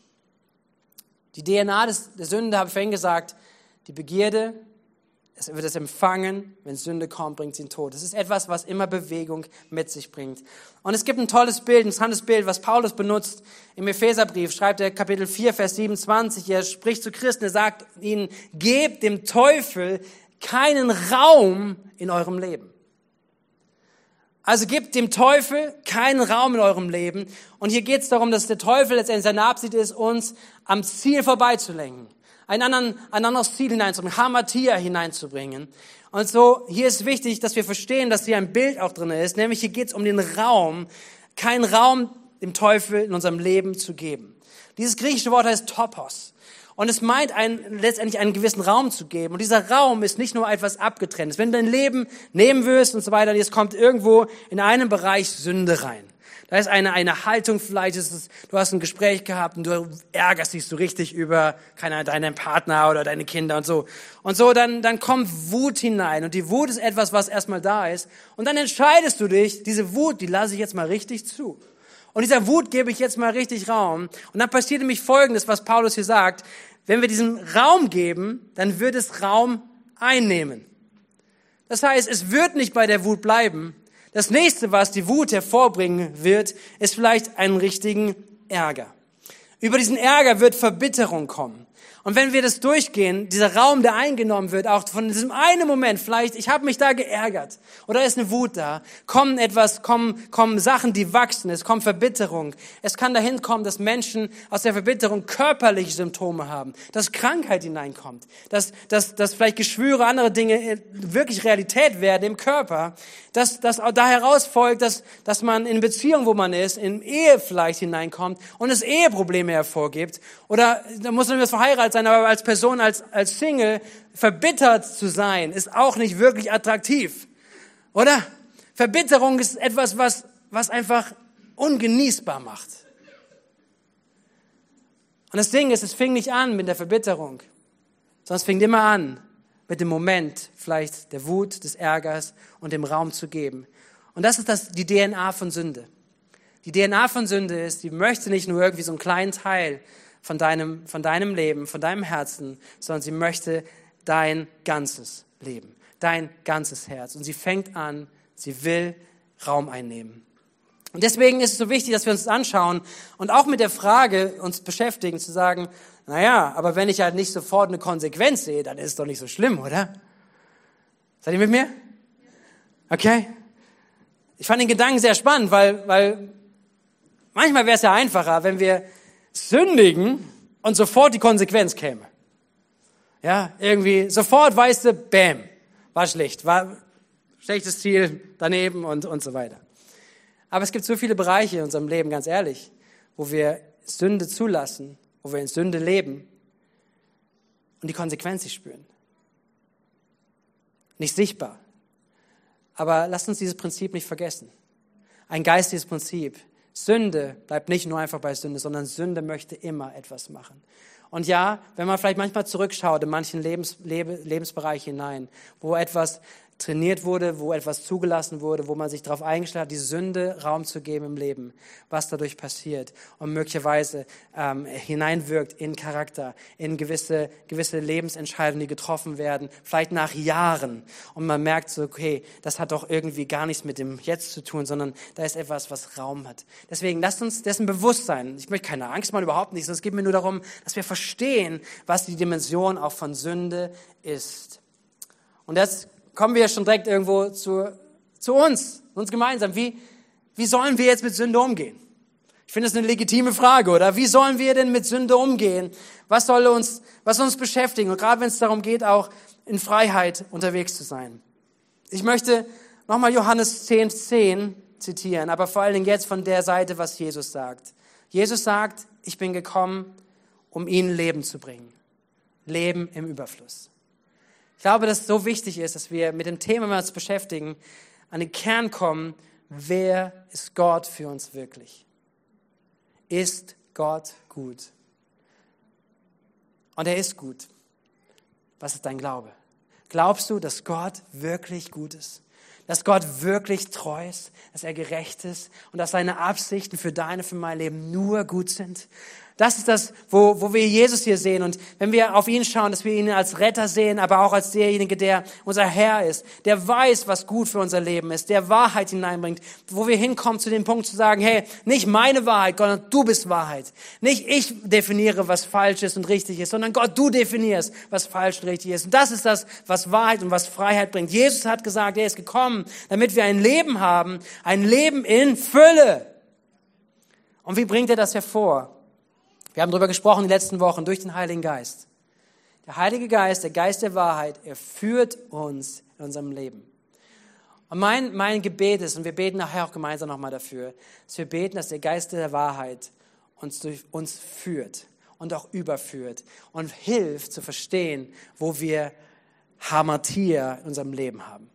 Die DNA des, der Sünde, habe ich vorhin gesagt, die Begierde, es wird es empfangen, wenn Sünde kommt, bringt sie in Tod. Das ist etwas, was immer Bewegung mit sich bringt. Und es gibt ein tolles Bild, ein interessantes Bild, was Paulus benutzt im Epheserbrief. Schreibt er Kapitel 4, Vers 27. Er spricht zu Christen, er sagt ihnen, gebt dem Teufel keinen Raum in eurem Leben. Also gebt dem Teufel keinen Raum in eurem Leben. Und hier geht es darum, dass der Teufel letztendlich seine Absicht ist, uns am Ziel vorbeizulenken ein, anderen, ein anderes Ziel hineinzubringen, Hamatia hineinzubringen. Und so, hier ist wichtig, dass wir verstehen, dass hier ein Bild auch drin ist, nämlich hier geht es um den Raum, keinen Raum dem Teufel in unserem Leben zu geben. Dieses griechische Wort heißt Topos. Und es meint ein, letztendlich einen gewissen Raum zu geben. Und dieser Raum ist nicht nur etwas Abgetrenntes. Wenn du dein Leben nehmen wirst und so weiter, jetzt kommt irgendwo in einem Bereich Sünde rein. Da ist eine, eine Haltung, vielleicht ist es, du hast ein Gespräch gehabt und du ärgerst dich so richtig über, keine Ahnung, deinen Partner oder deine Kinder und so. Und so, dann, dann kommt Wut hinein. Und die Wut ist etwas, was erstmal da ist. Und dann entscheidest du dich, diese Wut, die lasse ich jetzt mal richtig zu. Und dieser Wut gebe ich jetzt mal richtig Raum. Und dann passiert nämlich Folgendes, was Paulus hier sagt. Wenn wir diesen Raum geben, dann wird es Raum einnehmen. Das heißt, es wird nicht bei der Wut bleiben, das nächste, was die Wut hervorbringen wird, ist vielleicht einen richtigen Ärger. Über diesen Ärger wird Verbitterung kommen. Und wenn wir das durchgehen, dieser Raum, der eingenommen wird, auch von diesem einen Moment, vielleicht, ich habe mich da geärgert oder ist eine Wut da, kommen etwas, kommen, kommen Sachen, die wachsen, es kommt Verbitterung. Es kann dahin kommen, dass Menschen aus der Verbitterung körperliche Symptome haben, dass Krankheit hineinkommt, dass, dass, dass vielleicht Geschwüre, andere Dinge wirklich Realität werden im Körper, dass, dass auch da herausfolgt, dass, dass man in Beziehung, wo man ist, in Ehe vielleicht hineinkommt und es Eheprobleme hervorgibt oder da muss man verheiratet sein, aber als Person, als, als Single, verbittert zu sein, ist auch nicht wirklich attraktiv. Oder? Verbitterung ist etwas, was, was einfach ungenießbar macht. Und das Ding ist, es fing nicht an mit der Verbitterung, sondern es fing immer an mit dem Moment vielleicht der Wut, des Ärgers und dem Raum zu geben. Und das ist das, die DNA von Sünde. Die DNA von Sünde ist, die möchte nicht nur irgendwie so einen kleinen Teil von deinem, von deinem Leben, von deinem Herzen, sondern sie möchte dein ganzes Leben, dein ganzes Herz. Und sie fängt an, sie will Raum einnehmen. Und deswegen ist es so wichtig, dass wir uns das anschauen und auch mit der Frage uns beschäftigen, zu sagen, naja, aber wenn ich halt nicht sofort eine Konsequenz sehe, dann ist es doch nicht so schlimm, oder? Seid ihr mit mir? Okay? Ich fand den Gedanken sehr spannend, weil, weil manchmal wäre es ja einfacher, wenn wir sündigen und sofort die Konsequenz käme. Ja, irgendwie sofort weißt du, bam, war schlecht, war schlechtes Ziel daneben und, und so weiter. Aber es gibt so viele Bereiche in unserem Leben, ganz ehrlich, wo wir Sünde zulassen, wo wir in Sünde leben und die Konsequenz nicht spüren. Nicht sichtbar. Aber lasst uns dieses Prinzip nicht vergessen. Ein geistiges Prinzip. Sünde bleibt nicht nur einfach bei Sünde, sondern Sünde möchte immer etwas machen. Und ja, wenn man vielleicht manchmal zurückschaut in manchen Lebens, Lebensbereiche hinein, wo etwas trainiert wurde, wo etwas zugelassen wurde, wo man sich darauf eingestellt hat, die Sünde Raum zu geben im Leben, was dadurch passiert und möglicherweise ähm, hineinwirkt in Charakter, in gewisse, gewisse Lebensentscheidungen, die getroffen werden, vielleicht nach Jahren. Und man merkt so, okay, das hat doch irgendwie gar nichts mit dem Jetzt zu tun, sondern da ist etwas, was Raum hat. Deswegen lasst uns dessen bewusst sein. Ich möchte keine Angst machen, überhaupt nicht. Es geht mir nur darum, dass wir verstehen, was die Dimension auch von Sünde ist. Und das kommen wir schon direkt irgendwo zu, zu uns, uns gemeinsam. Wie, wie sollen wir jetzt mit Sünde umgehen? Ich finde das eine legitime Frage, oder? Wie sollen wir denn mit Sünde umgehen? Was soll uns, was soll uns beschäftigen? Und gerade wenn es darum geht, auch in Freiheit unterwegs zu sein. Ich möchte nochmal Johannes 10, 10 zitieren, aber vor allen Dingen jetzt von der Seite, was Jesus sagt. Jesus sagt, ich bin gekommen, um ihnen Leben zu bringen. Leben im Überfluss. Ich glaube, dass es so wichtig ist, dass wir mit dem Thema, wenn wir uns beschäftigen, an den Kern kommen, wer ist Gott für uns wirklich? Ist Gott gut? Und er ist gut. Was ist dein Glaube? Glaubst du, dass Gott wirklich gut ist? Dass Gott wirklich treu ist, dass er gerecht ist und dass seine Absichten für deine, für mein Leben nur gut sind? Das ist das, wo, wo wir Jesus hier sehen. Und wenn wir auf ihn schauen, dass wir ihn als Retter sehen, aber auch als derjenige, der unser Herr ist, der weiß, was gut für unser Leben ist, der Wahrheit hineinbringt, wo wir hinkommen zu dem Punkt zu sagen, hey, nicht meine Wahrheit, Gott, du bist Wahrheit. Nicht ich definiere, was falsch ist und richtig ist, sondern Gott, du definierst, was falsch und richtig ist. Und das ist das, was Wahrheit und was Freiheit bringt. Jesus hat gesagt, er ist gekommen, damit wir ein Leben haben, ein Leben in Fülle. Und wie bringt er das hervor? Wir haben darüber gesprochen die letzten Wochen durch den Heiligen Geist. Der Heilige Geist, der Geist der Wahrheit, er führt uns in unserem Leben. Und mein, mein Gebet ist, und wir beten nachher auch gemeinsam nochmal dafür, dass wir beten, dass der Geist der Wahrheit uns durch uns führt und auch überführt und hilft zu verstehen, wo wir Hamartia in unserem Leben haben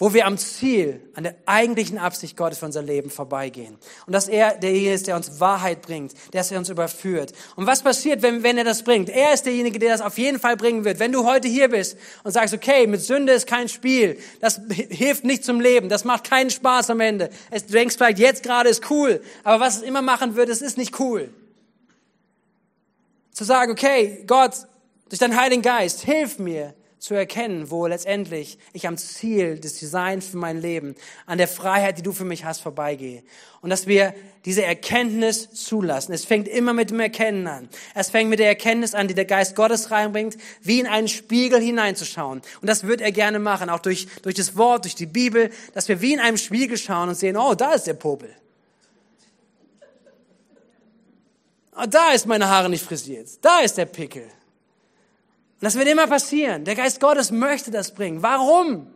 wo wir am Ziel, an der eigentlichen Absicht Gottes für unser Leben vorbeigehen. Und dass er derjenige ist, der uns Wahrheit bringt, der uns überführt. Und was passiert, wenn, wenn er das bringt? Er ist derjenige, der das auf jeden Fall bringen wird. Wenn du heute hier bist und sagst, okay, mit Sünde ist kein Spiel, das hilft nicht zum Leben, das macht keinen Spaß am Ende. du denkst vielleicht, jetzt gerade ist cool, aber was es immer machen wird, es ist nicht cool. Zu sagen, okay, Gott, durch deinen Heiligen Geist, hilf mir, zu erkennen, wo letztendlich ich am Ziel des Designs für mein Leben, an der Freiheit, die du für mich hast, vorbeigehe. Und dass wir diese Erkenntnis zulassen. Es fängt immer mit dem Erkennen an. Es fängt mit der Erkenntnis an, die der Geist Gottes reinbringt, wie in einen Spiegel hineinzuschauen. Und das wird er gerne machen, auch durch, durch das Wort, durch die Bibel, dass wir wie in einem Spiegel schauen und sehen, oh, da ist der Popel. Oh, da ist meine Haare nicht frisiert. Da ist der Pickel. Und das wird immer passieren. Der Geist Gottes möchte das bringen. Warum?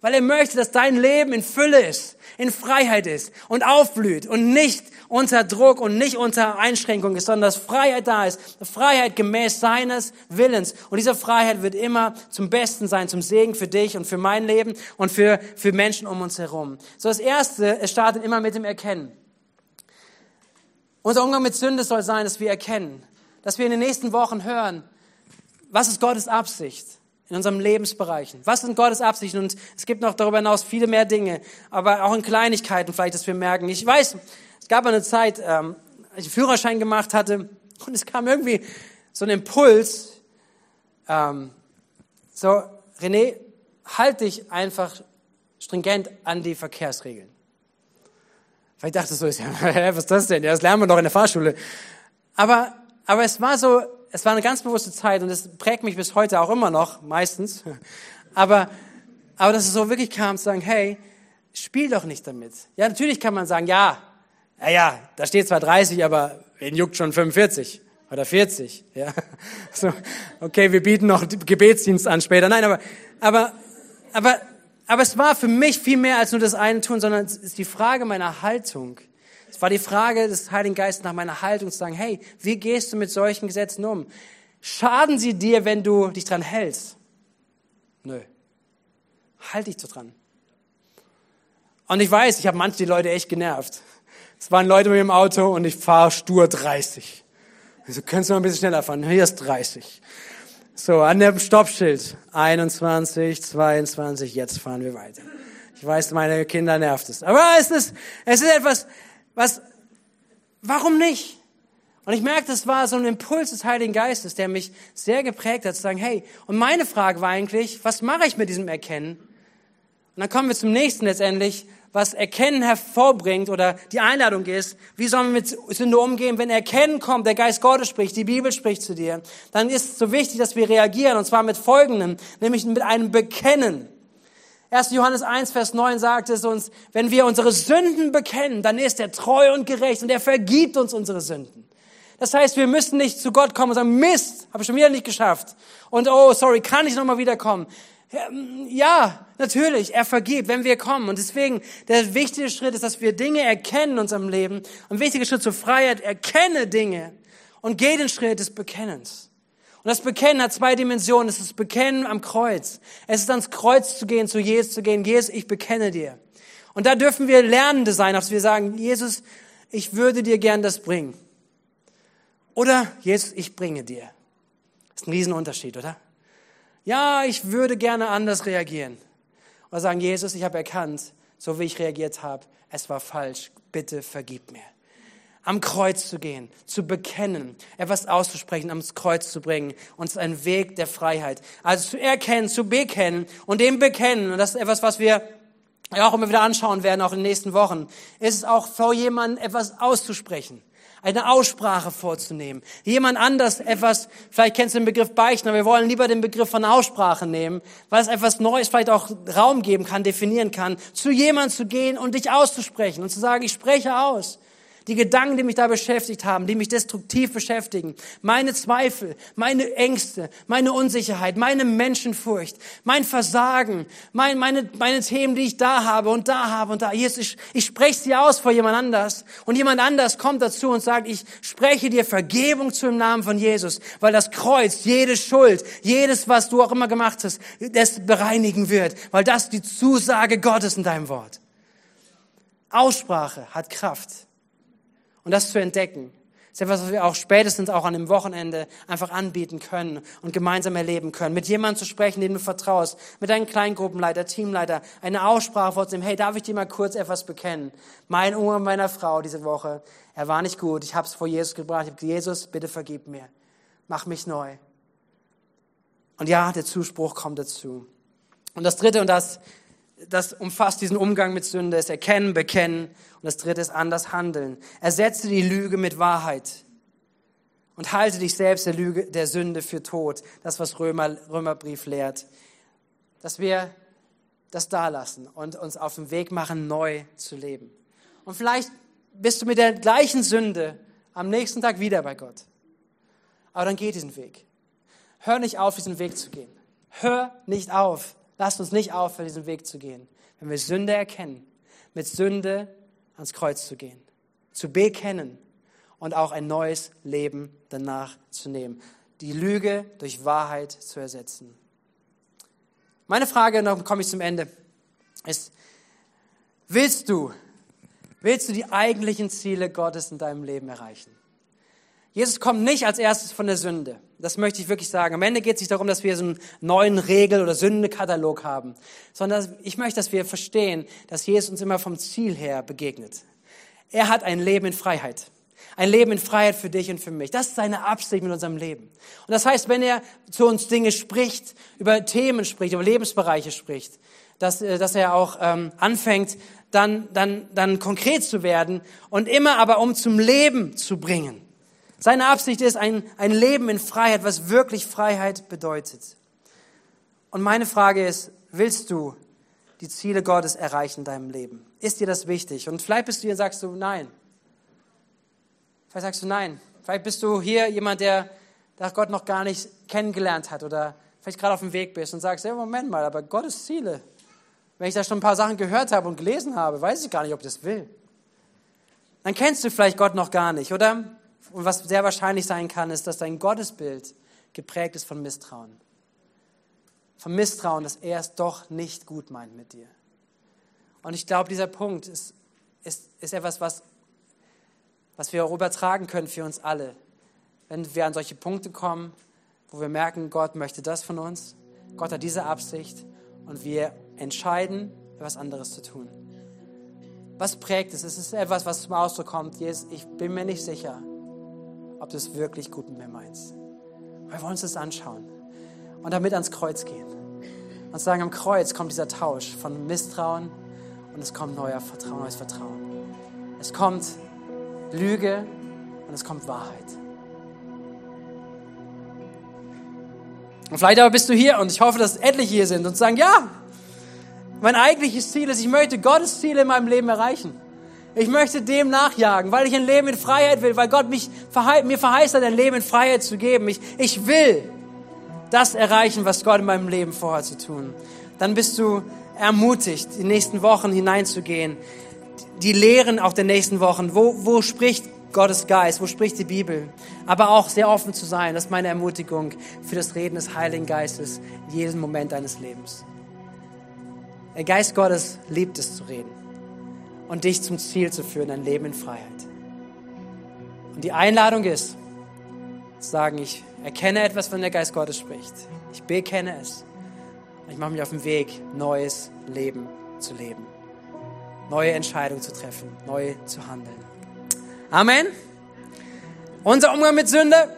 Weil er möchte, dass dein Leben in Fülle ist, in Freiheit ist und aufblüht und nicht unter Druck und nicht unter Einschränkung ist, sondern dass Freiheit da ist. Freiheit gemäß seines Willens. Und diese Freiheit wird immer zum Besten sein, zum Segen für dich und für mein Leben und für, für Menschen um uns herum. So das Erste, es startet immer mit dem Erkennen. Unser Umgang mit Sünde soll sein, dass wir erkennen, dass wir in den nächsten Wochen hören, was ist Gottes Absicht in unseren Lebensbereichen? Was sind Gottes Absichten? Und es gibt noch darüber hinaus viele mehr Dinge, aber auch in Kleinigkeiten vielleicht, dass wir merken. Ich weiß, es gab eine Zeit, ähm, als ich einen Führerschein gemacht hatte und es kam irgendwie so ein Impuls, ähm, so, René, halt dich einfach stringent an die Verkehrsregeln. Dachte ich so, (laughs) was ist das denn? Das lernen wir doch in der Fahrschule. Aber, aber es war so, es war eine ganz bewusste Zeit und es prägt mich bis heute auch immer noch, meistens. Aber, aber dass es so wirklich kam, zu sagen, hey, spiel doch nicht damit. Ja, natürlich kann man sagen, ja, ja, ja, da steht zwar 30, aber wen juckt schon 45 oder 40? Ja, (laughs) so, okay, wir bieten noch Gebetsdienst an später. Nein, aber, aber, aber, aber es war für mich viel mehr als nur das eine tun, sondern es ist die Frage meiner Haltung. Es war die Frage des Heiligen Geistes nach meiner Haltung zu sagen, hey, wie gehst du mit solchen Gesetzen um? Schaden sie dir, wenn du dich dran hältst? Nö. Halt dich so dran. Und ich weiß, ich habe manche Leute echt genervt. Es waren Leute mit im Auto und ich fahre stur 30. Also könntest du mal ein bisschen schneller fahren. Hier ist 30. So, an dem Stoppschild. 21, 22, jetzt fahren wir weiter. Ich weiß, meine Kinder nervt es. Aber es ist, es ist etwas, was, warum nicht? Und ich merke, das war so ein Impuls des Heiligen Geistes, der mich sehr geprägt hat, zu sagen, hey, und meine Frage war eigentlich, was mache ich mit diesem Erkennen? Und dann kommen wir zum nächsten letztendlich, was Erkennen hervorbringt oder die Einladung ist, wie sollen wir mit Sünde umgehen, wenn Erkennen kommt, der Geist Gottes spricht, die Bibel spricht zu dir, dann ist es so wichtig, dass wir reagieren und zwar mit folgendem, nämlich mit einem Bekennen. 1. Johannes 1, Vers 9 sagt es uns, wenn wir unsere Sünden bekennen, dann ist er treu und gerecht und er vergibt uns unsere Sünden. Das heißt, wir müssen nicht zu Gott kommen und sagen, Mist, habe ich schon wieder nicht geschafft. Und oh, sorry, kann ich nochmal wiederkommen? Ja, natürlich, er vergibt, wenn wir kommen. Und deswegen, der wichtige Schritt ist, dass wir Dinge erkennen in unserem Leben. Ein wichtiger Schritt zur Freiheit, erkenne Dinge und geh den Schritt des Bekennens. Und das Bekennen hat zwei Dimensionen. Es ist das Bekennen am Kreuz. Es ist ans Kreuz zu gehen, zu Jesus zu gehen. Jesus, ich bekenne dir. Und da dürfen wir Lernende sein, dass wir sagen, Jesus, ich würde dir gern das bringen. Oder, Jesus, ich bringe dir. Das ist ein Riesenunterschied, oder? Ja, ich würde gerne anders reagieren. Oder sagen, Jesus, ich habe erkannt, so wie ich reagiert habe, es war falsch. Bitte vergib mir. Am Kreuz zu gehen, zu bekennen, etwas auszusprechen, ans Kreuz zu bringen. Und es ist ein Weg der Freiheit. Also zu erkennen, zu bekennen und dem bekennen. Und das ist etwas, was wir auch immer wieder anschauen werden, auch in den nächsten Wochen. Ist es auch vor jemandem etwas auszusprechen eine Aussprache vorzunehmen. Jemand anders etwas, vielleicht kennst du den Begriff Beichten, aber wir wollen lieber den Begriff von Aussprache nehmen, weil es etwas Neues vielleicht auch Raum geben kann, definieren kann, zu jemand zu gehen und dich auszusprechen und zu sagen, ich spreche aus die Gedanken, die mich da beschäftigt haben, die mich destruktiv beschäftigen, meine Zweifel, meine Ängste, meine Unsicherheit, meine Menschenfurcht, mein Versagen, mein, meine, meine Themen, die ich da habe und da habe und da. Jesus, ich, ich spreche sie aus vor jemand anders und jemand anders kommt dazu und sagt, ich spreche dir Vergebung zu im Namen von Jesus, weil das Kreuz jede Schuld, jedes, was du auch immer gemacht hast, das bereinigen wird, weil das die Zusage Gottes in deinem Wort. Aussprache hat Kraft. Und das zu entdecken, ist etwas, was wir auch spätestens auch an dem Wochenende einfach anbieten können und gemeinsam erleben können. Mit jemandem zu sprechen, dem du vertraust, mit deinem Kleingruppenleiter, Teamleiter, eine Aussprache vorzunehmen, hey, darf ich dir mal kurz etwas bekennen? Mein Umgang meiner Frau diese Woche, er war nicht gut, ich habe es vor Jesus gebracht, ich habe gesagt, Jesus, bitte vergib mir, mach mich neu. Und ja, der Zuspruch kommt dazu. Und das Dritte, und das das umfasst diesen Umgang mit Sünde, ist Erkennen, Bekennen und das dritte ist anders handeln. Ersetze die Lüge mit Wahrheit und halte dich selbst der Lüge, der Sünde für tot. Das, was Römer, Römerbrief lehrt. Dass wir das da lassen und uns auf den Weg machen, neu zu leben. Und vielleicht bist du mit der gleichen Sünde am nächsten Tag wieder bei Gott. Aber dann geh diesen Weg. Hör nicht auf, diesen Weg zu gehen. Hör nicht auf. Lasst uns nicht aufhören, diesen Weg zu gehen. Wenn wir Sünde erkennen, mit Sünde ans Kreuz zu gehen, zu bekennen und auch ein neues Leben danach zu nehmen. Die Lüge durch Wahrheit zu ersetzen. Meine Frage, und dann komme ich zum Ende, ist, willst du, willst du die eigentlichen Ziele Gottes in deinem Leben erreichen? Jesus kommt nicht als erstes von der Sünde. Das möchte ich wirklich sagen. Am Ende geht es nicht darum, dass wir so einen neuen Regel- oder Sündekatalog haben, sondern ich möchte, dass wir verstehen, dass Jesus uns immer vom Ziel her begegnet. Er hat ein Leben in Freiheit. Ein Leben in Freiheit für dich und für mich. Das ist seine Absicht mit unserem Leben. Und das heißt, wenn er zu uns Dinge spricht, über Themen spricht, über Lebensbereiche spricht, dass, äh, dass er auch ähm, anfängt, dann, dann, dann konkret zu werden und immer aber um zum Leben zu bringen. Seine Absicht ist ein, ein Leben in Freiheit, was wirklich Freiheit bedeutet. Und meine Frage ist, willst du die Ziele Gottes erreichen in deinem Leben? Ist dir das wichtig? Und vielleicht bist du hier und sagst du, nein. Vielleicht sagst du nein. Vielleicht bist du hier jemand, der, der Gott noch gar nicht kennengelernt hat oder vielleicht gerade auf dem Weg bist und sagst, ja, Moment mal, aber Gottes Ziele, wenn ich da schon ein paar Sachen gehört habe und gelesen habe, weiß ich gar nicht, ob ich das will. Dann kennst du vielleicht Gott noch gar nicht, oder? Und was sehr wahrscheinlich sein kann, ist, dass dein Gottesbild geprägt ist von Misstrauen. Von Misstrauen, dass er es doch nicht gut meint mit dir. Und ich glaube, dieser Punkt ist, ist, ist etwas, was, was wir auch übertragen können für uns alle. Wenn wir an solche Punkte kommen, wo wir merken, Gott möchte das von uns, Gott hat diese Absicht und wir entscheiden, etwas anderes zu tun. Was prägt es? Es ist etwas, was zum Ausdruck kommt. Jesus, ich bin mir nicht sicher, ob du es wirklich gut mit mir meinst. Wir wollen uns das anschauen und damit ans Kreuz gehen. Und sagen, am Kreuz kommt dieser Tausch von Misstrauen und es kommt neuer Vertrauen, neues Vertrauen. Es kommt Lüge und es kommt Wahrheit. Und vielleicht aber bist du hier und ich hoffe, dass etliche hier sind und sagen, ja, mein eigentliches Ziel ist, ich möchte Gottes Ziele in meinem Leben erreichen. Ich möchte dem nachjagen, weil ich ein Leben in Freiheit will, weil Gott mich mir verheißt hat, ein Leben in Freiheit zu geben. Ich, ich will das erreichen, was Gott in meinem Leben vorhat zu tun. Dann bist du ermutigt, die nächsten Wochen hineinzugehen. Die Lehren auch der nächsten Wochen. Wo, wo spricht Gottes Geist? Wo spricht die Bibel? Aber auch sehr offen zu sein. Das ist meine Ermutigung für das Reden des Heiligen Geistes in jedem Moment deines Lebens. Der Geist Gottes liebt es zu reden und dich zum Ziel zu führen, ein Leben in Freiheit. Und die Einladung ist, zu sagen, ich erkenne etwas, von der Geist Gottes spricht. Ich bekenne es. Und ich mache mich auf den Weg, neues Leben zu leben. Neue Entscheidungen zu treffen, neu zu handeln. Amen. Unser Umgang mit Sünde.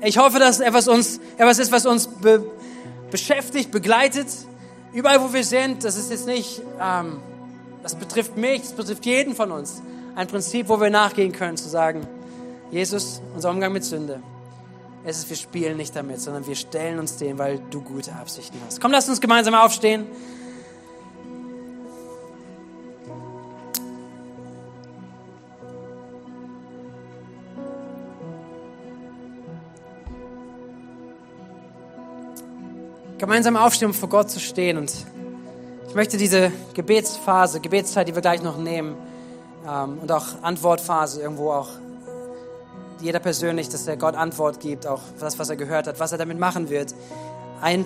Ich hoffe, dass etwas, uns, etwas ist, was uns be beschäftigt, begleitet Überall, wo wir sind, das ist jetzt nicht, ähm, das betrifft mich, das betrifft jeden von uns. Ein Prinzip, wo wir nachgehen können, zu sagen, Jesus, unser Umgang mit Sünde, es ist, wir spielen nicht damit, sondern wir stellen uns dem, weil du gute Absichten hast. Komm, lass uns gemeinsam aufstehen. gemeinsam aufstehen, um vor Gott zu stehen. Und möchte diese Gebetsphase, Gebetszeit, die wir gleich noch nehmen, ähm, und auch Antwortphase irgendwo auch jeder persönlich, dass er Gott Antwort gibt, auch das, was er gehört hat, was er damit machen wird. Ein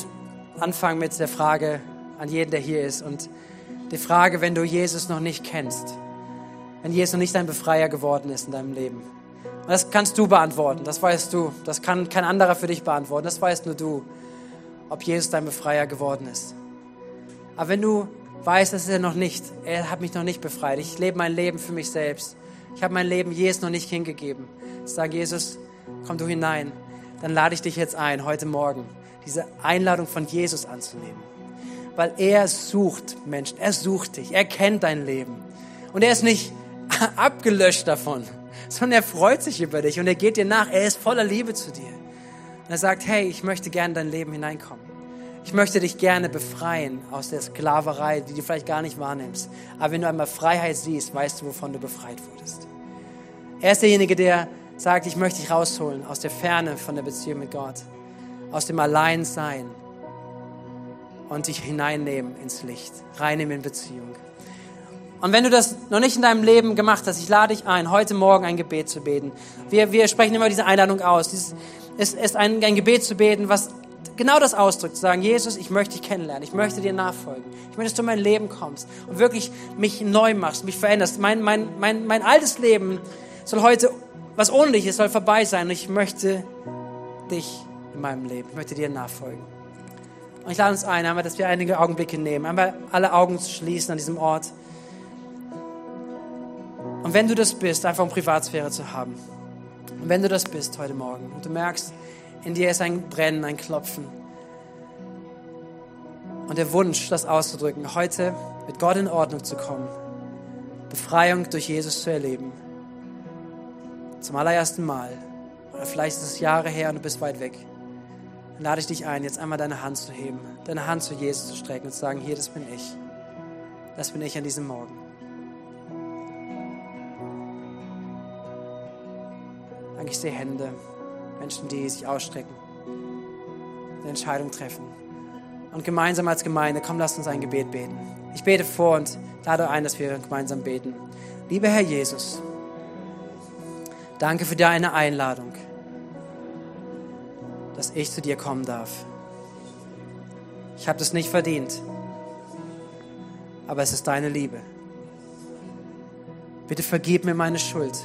Anfang mit der Frage an jeden, der hier ist. Und die Frage, wenn du Jesus noch nicht kennst, wenn Jesus noch nicht dein Befreier geworden ist in deinem Leben. Und das kannst du beantworten, das weißt du. Das kann kein anderer für dich beantworten, das weißt nur du ob Jesus dein Befreier geworden ist. Aber wenn du weißt, dass er noch nicht, er hat mich noch nicht befreit, ich lebe mein Leben für mich selbst, ich habe mein Leben Jesus noch nicht hingegeben, sag Jesus, komm du hinein, dann lade ich dich jetzt ein, heute Morgen, diese Einladung von Jesus anzunehmen. Weil er sucht Menschen, er sucht dich, er kennt dein Leben. Und er ist nicht (laughs) abgelöscht davon, sondern er freut sich über dich und er geht dir nach, er ist voller Liebe zu dir. Und er sagt, hey, ich möchte gerne in dein Leben hineinkommen. Ich möchte dich gerne befreien aus der Sklaverei, die du vielleicht gar nicht wahrnimmst. Aber wenn du einmal Freiheit siehst, weißt du, wovon du befreit wurdest. Er ist derjenige, der sagt, ich möchte dich rausholen aus der Ferne von der Beziehung mit Gott, aus dem Alleinsein und dich hineinnehmen ins Licht, reinnehmen in Beziehung. Und wenn du das noch nicht in deinem Leben gemacht hast, ich lade dich ein, heute Morgen ein Gebet zu beten. Wir, wir sprechen immer diese Einladung aus. Ist, ist ein, ein Gebet zu beten, was genau das ausdrückt, zu sagen, Jesus, ich möchte dich kennenlernen, ich möchte dir nachfolgen, ich möchte, dass du in mein Leben kommst und wirklich mich neu machst, mich veränderst. Mein, mein, mein, mein altes Leben soll heute, was ohne dich ist, soll vorbei sein und ich möchte dich in meinem Leben, ich möchte dir nachfolgen. Und ich lade uns ein, einmal, dass wir einige Augenblicke nehmen, einmal alle Augen zu schließen an diesem Ort. Und wenn du das bist, einfach um Privatsphäre zu haben. Und wenn du das bist heute Morgen und du merkst, in dir ist ein Brennen, ein Klopfen. Und der Wunsch, das auszudrücken, heute mit Gott in Ordnung zu kommen, Befreiung durch Jesus zu erleben, zum allerersten Mal, oder vielleicht ist es Jahre her und du bist weit weg, dann lade ich dich ein, jetzt einmal deine Hand zu heben, deine Hand zu Jesus zu strecken und zu sagen, hier, das bin ich. Das bin ich an diesem Morgen. Danke, ich sehe Hände, Menschen, die sich ausstrecken, eine Entscheidung treffen. Und gemeinsam als Gemeinde, komm, lasst uns ein Gebet beten. Ich bete vor und lade ein, dass wir gemeinsam beten. Lieber Herr Jesus, danke für deine Einladung, dass ich zu dir kommen darf. Ich habe das nicht verdient, aber es ist deine Liebe. Bitte vergib mir meine Schuld,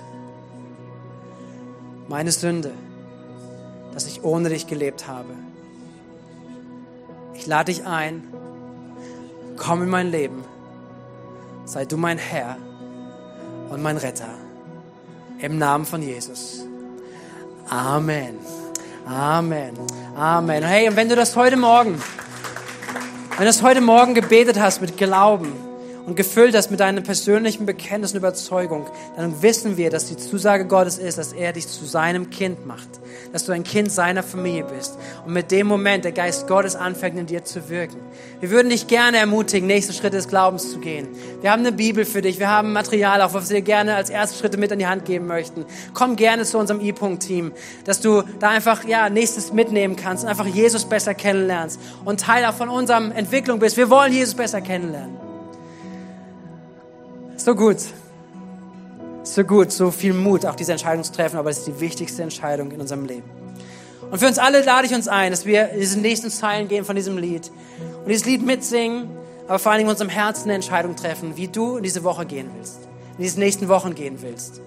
meine Sünde, dass ich ohne dich gelebt habe. Ich lade dich ein, komm in mein Leben, sei du mein Herr und mein Retter. Im Namen von Jesus. Amen. Amen. Amen. Hey, und wenn du das heute Morgen, wenn du das heute Morgen gebetet hast mit Glauben, und gefüllt hast mit deinem persönlichen Bekenntnis und Überzeugung, dann wissen wir, dass die Zusage Gottes ist, dass er dich zu seinem Kind macht, dass du ein Kind seiner Familie bist. Und mit dem Moment der Geist Gottes anfängt in dir zu wirken. Wir würden dich gerne ermutigen, nächste Schritte des Glaubens zu gehen. Wir haben eine Bibel für dich, wir haben Material, auch was wir dir gerne als erste Schritte mit in die Hand geben möchten. Komm gerne zu unserem E-Punkt-Team, dass du da einfach ja nächstes mitnehmen kannst und einfach Jesus besser kennenlernst und Teil auch von unserem Entwicklung bist. Wir wollen Jesus besser kennenlernen. So gut. So gut, so viel Mut, auch diese Entscheidung zu treffen, aber es ist die wichtigste Entscheidung in unserem Leben. Und für uns alle lade ich uns ein, dass wir in diesen nächsten Zeilen gehen von diesem Lied und dieses Lied mitsingen, aber vor allem in unserem Herzen eine Entscheidung treffen, wie du in diese Woche gehen willst, in diese nächsten Wochen gehen willst.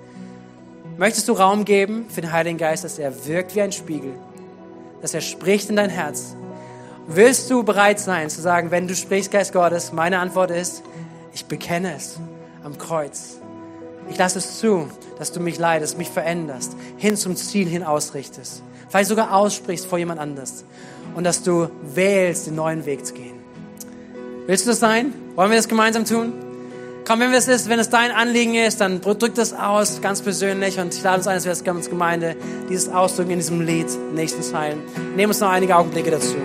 Möchtest du Raum geben für den Heiligen Geist, dass er wirkt wie ein Spiegel, dass er spricht in dein Herz? Willst du bereit sein zu sagen, wenn du sprichst, Geist Gottes, meine Antwort ist, ich bekenne es am Kreuz. Ich lasse es zu, dass du mich leidest, mich veränderst, hin zum Ziel hin ausrichtest. Vielleicht sogar aussprichst vor jemand anders. Und dass du wählst, den neuen Weg zu gehen. Willst du das sein? Wollen wir das gemeinsam tun? Komm, wenn es ist, wenn es dein Anliegen ist, dann drück das aus, ganz persönlich. Und ich lade uns ein, dass wir als Gemeinde dieses ausdrücken in diesem Lied, nächsten Zeilen. Nehmen uns noch einige Augenblicke dazu.